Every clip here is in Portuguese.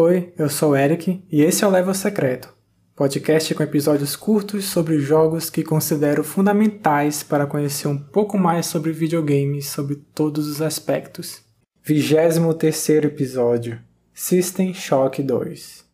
Oi, eu sou o Eric e esse é o Level Secreto, podcast com episódios curtos sobre jogos que considero fundamentais para conhecer um pouco mais sobre videogames sobre todos os aspectos. 23 episódio System Shock 2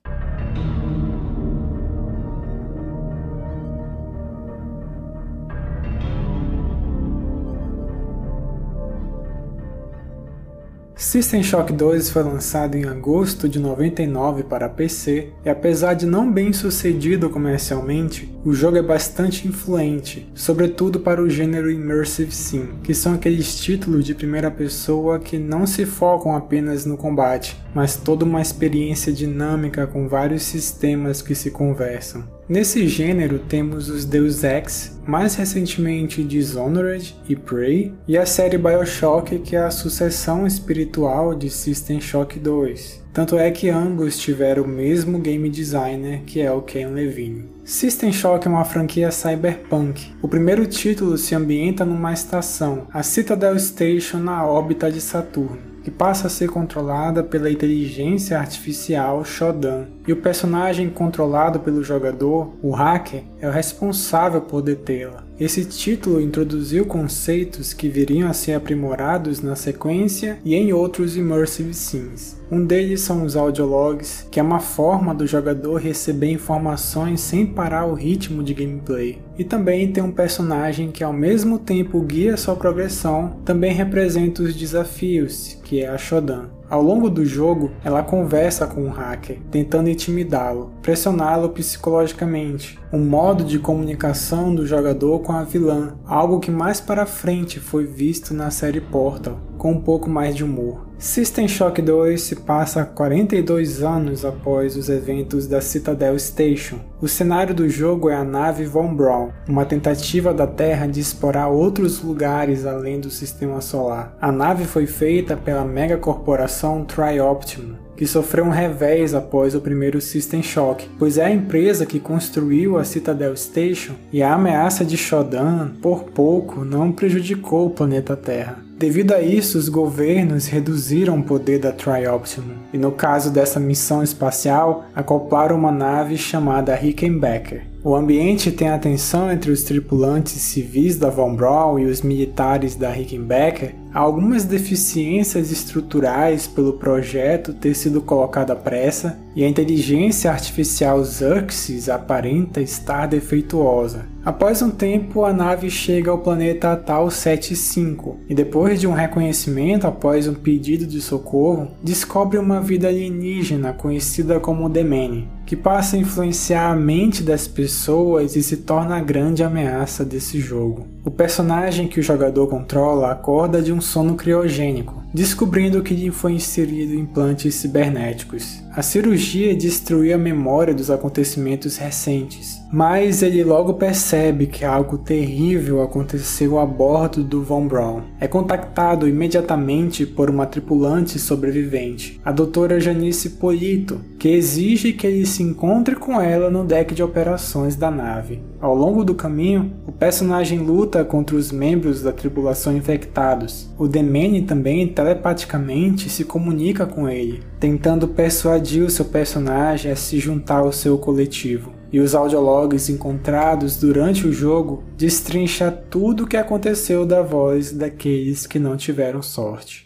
System Shock 2 foi lançado em agosto de 99 para PC e apesar de não bem sucedido comercialmente, o jogo é bastante influente, sobretudo para o gênero Immersive Sim, que são aqueles títulos de primeira pessoa que não se focam apenas no combate, mas toda uma experiência dinâmica com vários sistemas que se conversam. Nesse gênero temos os Deus Ex, mais recentemente Dishonored e Prey, e a série BioShock, que é a sucessão espiritual de System Shock 2. Tanto é que ambos tiveram o mesmo game designer, que é o Ken Levine. System Shock é uma franquia cyberpunk. O primeiro título se ambienta numa estação, a Citadel Station na órbita de Saturno que passa a ser controlada pela inteligência artificial Shodan, e o personagem controlado pelo jogador, o hacker, é o responsável por detê-la. Esse título introduziu conceitos que viriam a ser aprimorados na sequência e em outros Immersive Sims. Um deles são os audiologs, que é uma forma do jogador receber informações sem parar o ritmo de gameplay. E também tem um personagem que ao mesmo tempo guia sua progressão, também representa os desafios, que é a Shodan. Ao longo do jogo, ela conversa com o hacker, tentando intimidá-lo, pressioná-lo psicologicamente, um modo de comunicação do jogador com a vilã, algo que mais para frente foi visto na série Portal, com um pouco mais de humor. System Shock 2 se passa 42 anos após os eventos da Citadel Station. O cenário do jogo é a nave Von Braun, uma tentativa da Terra de explorar outros lugares além do sistema solar. A nave foi feita pela megacorporação Trioptimum, que sofreu um revés após o primeiro System Shock, pois é a empresa que construiu a Citadel Station e a ameaça de Shodan, por pouco, não prejudicou o planeta Terra. Devido a isso, os governos reduziram o poder da Trioptimum, e no caso dessa missão espacial, acoplaram uma nave chamada Rickenbacker. O ambiente tem a tensão entre os tripulantes civis da Von Braun e os militares da Rickenbacker, algumas deficiências estruturais pelo projeto ter sido colocado à pressa e a inteligência artificial Xerxes aparenta estar defeituosa. Após um tempo, a nave chega ao planeta Tal 75 e depois de um reconhecimento após um pedido de socorro, descobre uma vida alienígena conhecida como Demene que passa a influenciar a mente das pessoas e se torna a grande ameaça desse jogo. O personagem que o jogador controla acorda de um sono criogênico, descobrindo que lhe foi inserido implantes cibernéticos. A cirurgia destruiu a memória dos acontecimentos recentes, mas ele logo percebe que algo terrível aconteceu a bordo do Von Braun. É contactado imediatamente por uma tripulante sobrevivente, a doutora Janice Polito, que exige que ele se encontre com ela no deck de operações da nave. Ao longo do caminho, o personagem luta contra os membros da tripulação infectados. O Demene também telepaticamente se comunica com ele, tentando persuadir o seu personagem a se juntar ao seu coletivo. E os audiologs encontrados durante o jogo destrincha tudo o que aconteceu da voz daqueles que não tiveram sorte.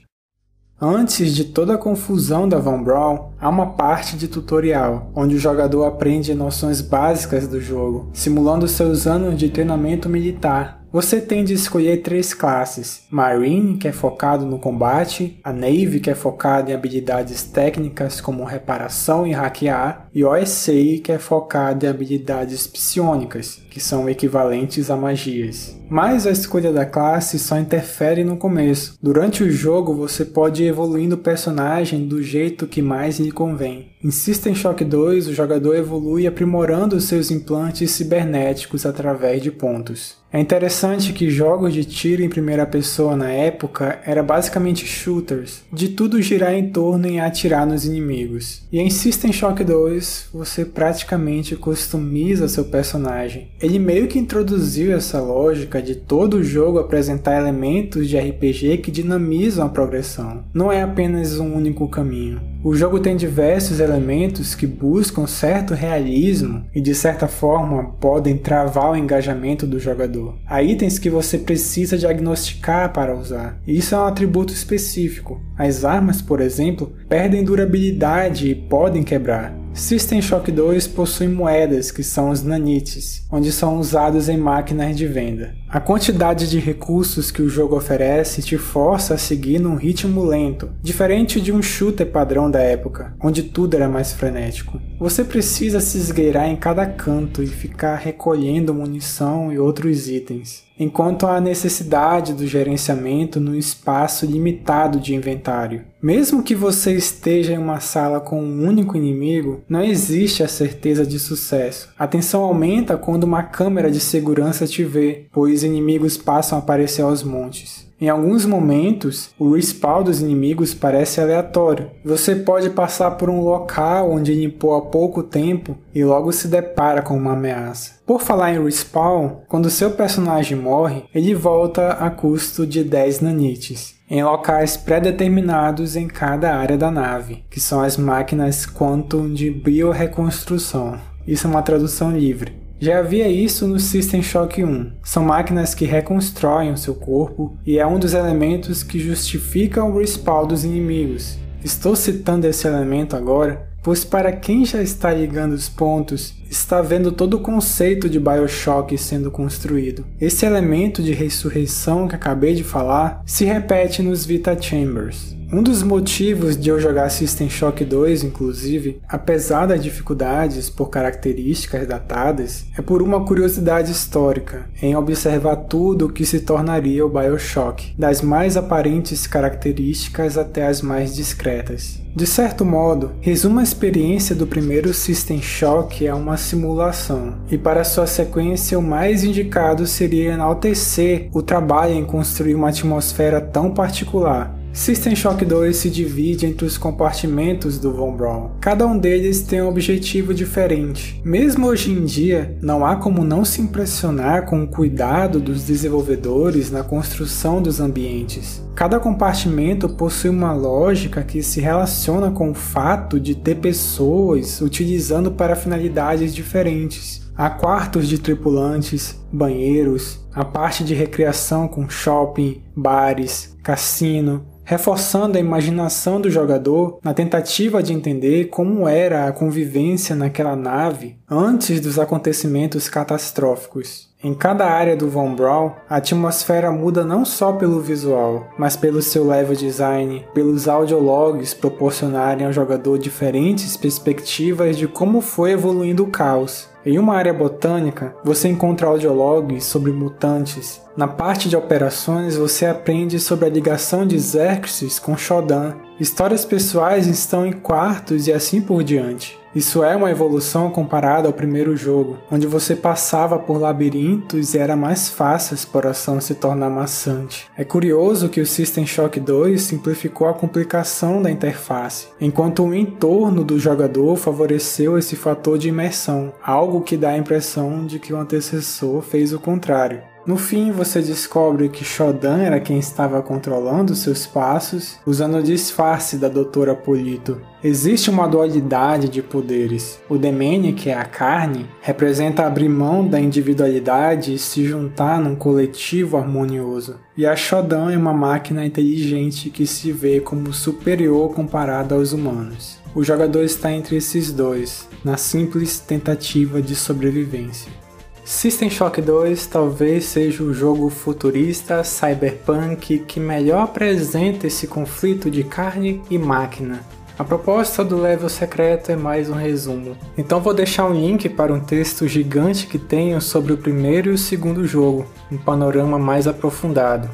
Antes de toda a confusão da Von Braun, há uma parte de tutorial, onde o jogador aprende noções básicas do jogo, simulando seus anos de treinamento militar você tem de escolher três classes: Marine, que é focado no combate, a Navy, que é focada em habilidades técnicas como reparação e hackear, e que é focado em habilidades psionicas, que são equivalentes a magias. Mas a escolha da classe só interfere no começo. Durante o jogo, você pode ir evoluindo o personagem do jeito que mais lhe convém. Em System Shock 2, o jogador evolui aprimorando seus implantes cibernéticos através de pontos. É interessante que jogos de tiro em primeira pessoa na época era basicamente shooters, de tudo girar em torno em atirar nos inimigos. E em System Shock 2 2, você praticamente customiza seu personagem. Ele meio que introduziu essa lógica de todo o jogo apresentar elementos de RPG que dinamizam a progressão. Não é apenas um único caminho. O jogo tem diversos elementos que buscam certo realismo e de certa forma podem travar o engajamento do jogador. Há itens que você precisa diagnosticar para usar. Isso é um atributo específico. As armas, por exemplo, perdem durabilidade e podem quebrar. System Shock 2 possui moedas, que são os nanites, onde são usados em máquinas de venda. A quantidade de recursos que o jogo oferece te força a seguir num ritmo lento, diferente de um shooter padrão da época, onde tudo era mais frenético. Você precisa se esgueirar em cada canto e ficar recolhendo munição e outros itens, enquanto há necessidade do gerenciamento no espaço limitado de inventário. Mesmo que você esteja em uma sala com um único inimigo, não existe a certeza de sucesso. A tensão aumenta quando uma câmera de segurança te vê, pois inimigos passam a aparecer aos montes. Em alguns momentos, o respawn dos inimigos parece aleatório. Você pode passar por um local onde limpou há pouco tempo e logo se depara com uma ameaça. Por falar em respawn, quando seu personagem morre, ele volta a custo de 10 nanites em locais pré-determinados em cada área da nave, que são as máquinas Quantum de bioreconstrução. Isso é uma tradução livre. Já havia isso no System Shock 1. São máquinas que reconstroem o seu corpo e é um dos elementos que justificam o respawn dos inimigos. Estou citando esse elemento agora pois para quem já está ligando os pontos, está vendo todo o conceito de BioShock sendo construído. Esse elemento de ressurreição que acabei de falar se repete nos Vita Chambers. Um dos motivos de eu jogar System Shock 2, inclusive, apesar das dificuldades por características datadas, é por uma curiosidade histórica em observar tudo o que se tornaria o BioShock, das mais aparentes características até as mais discretas. De certo modo, resumo a experiência do primeiro System Shock a uma simulação, e para sua sequência o mais indicado seria enaltecer o trabalho em construir uma atmosfera tão particular, System Shock 2 se divide entre os compartimentos do Von Braun. Cada um deles tem um objetivo diferente. Mesmo hoje em dia, não há como não se impressionar com o cuidado dos desenvolvedores na construção dos ambientes. Cada compartimento possui uma lógica que se relaciona com o fato de ter pessoas utilizando para finalidades diferentes. Há quartos de tripulantes, banheiros, a parte de recreação com shopping, bares, cassino, reforçando a imaginação do jogador na tentativa de entender como era a convivência naquela nave antes dos acontecimentos catastróficos. Em cada área do Von Braun, a atmosfera muda não só pelo visual, mas pelo seu level design, pelos audiologs proporcionarem ao jogador diferentes perspectivas de como foi evoluindo o caos, em uma área botânica, você encontra audiologs sobre mutantes. Na parte de operações, você aprende sobre a ligação de Xerxes com Shodan. Histórias pessoais estão em quartos e assim por diante. Isso é uma evolução comparada ao primeiro jogo, onde você passava por labirintos e era mais fácil a exploração se tornar maçante. É curioso que o System Shock 2 simplificou a complicação da interface, enquanto o entorno do jogador favoreceu esse fator de imersão, algo que dá a impressão de que o antecessor fez o contrário. No fim, você descobre que Shodan era quem estava controlando seus passos, usando o disfarce da Doutora Polito. Existe uma dualidade de poderes. O Demene, que é a carne, representa abrir mão da individualidade e se juntar num coletivo harmonioso. E a Shodan é uma máquina inteligente que se vê como superior comparada aos humanos. O jogador está entre esses dois, na simples tentativa de sobrevivência. System Shock 2 talvez seja o jogo futurista cyberpunk que melhor apresenta esse conflito de carne e máquina. A proposta do level secreto é mais um resumo. Então vou deixar um link para um texto gigante que tenho sobre o primeiro e o segundo jogo, um panorama mais aprofundado.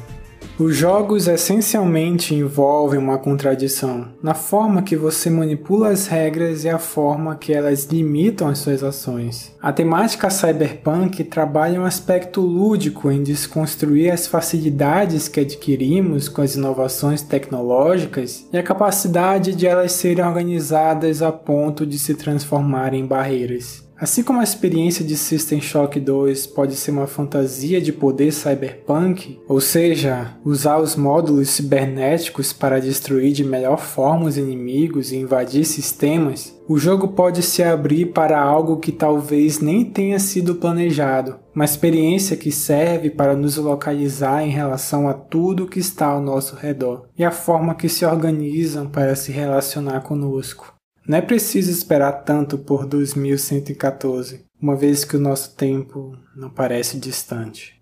Os jogos essencialmente envolvem uma contradição na forma que você manipula as regras e a forma que elas limitam as suas ações. A temática cyberpunk trabalha um aspecto lúdico em desconstruir as facilidades que adquirimos com as inovações tecnológicas e a capacidade de elas serem organizadas a ponto de se transformarem em barreiras. Assim como a experiência de System Shock 2 pode ser uma fantasia de poder cyberpunk, ou seja, usar os módulos cibernéticos para destruir de melhor forma os inimigos e invadir sistemas, o jogo pode se abrir para algo que talvez nem tenha sido planejado, uma experiência que serve para nos localizar em relação a tudo que está ao nosso redor e a forma que se organizam para se relacionar conosco. Não é preciso esperar tanto por 2114, uma vez que o nosso tempo não parece distante.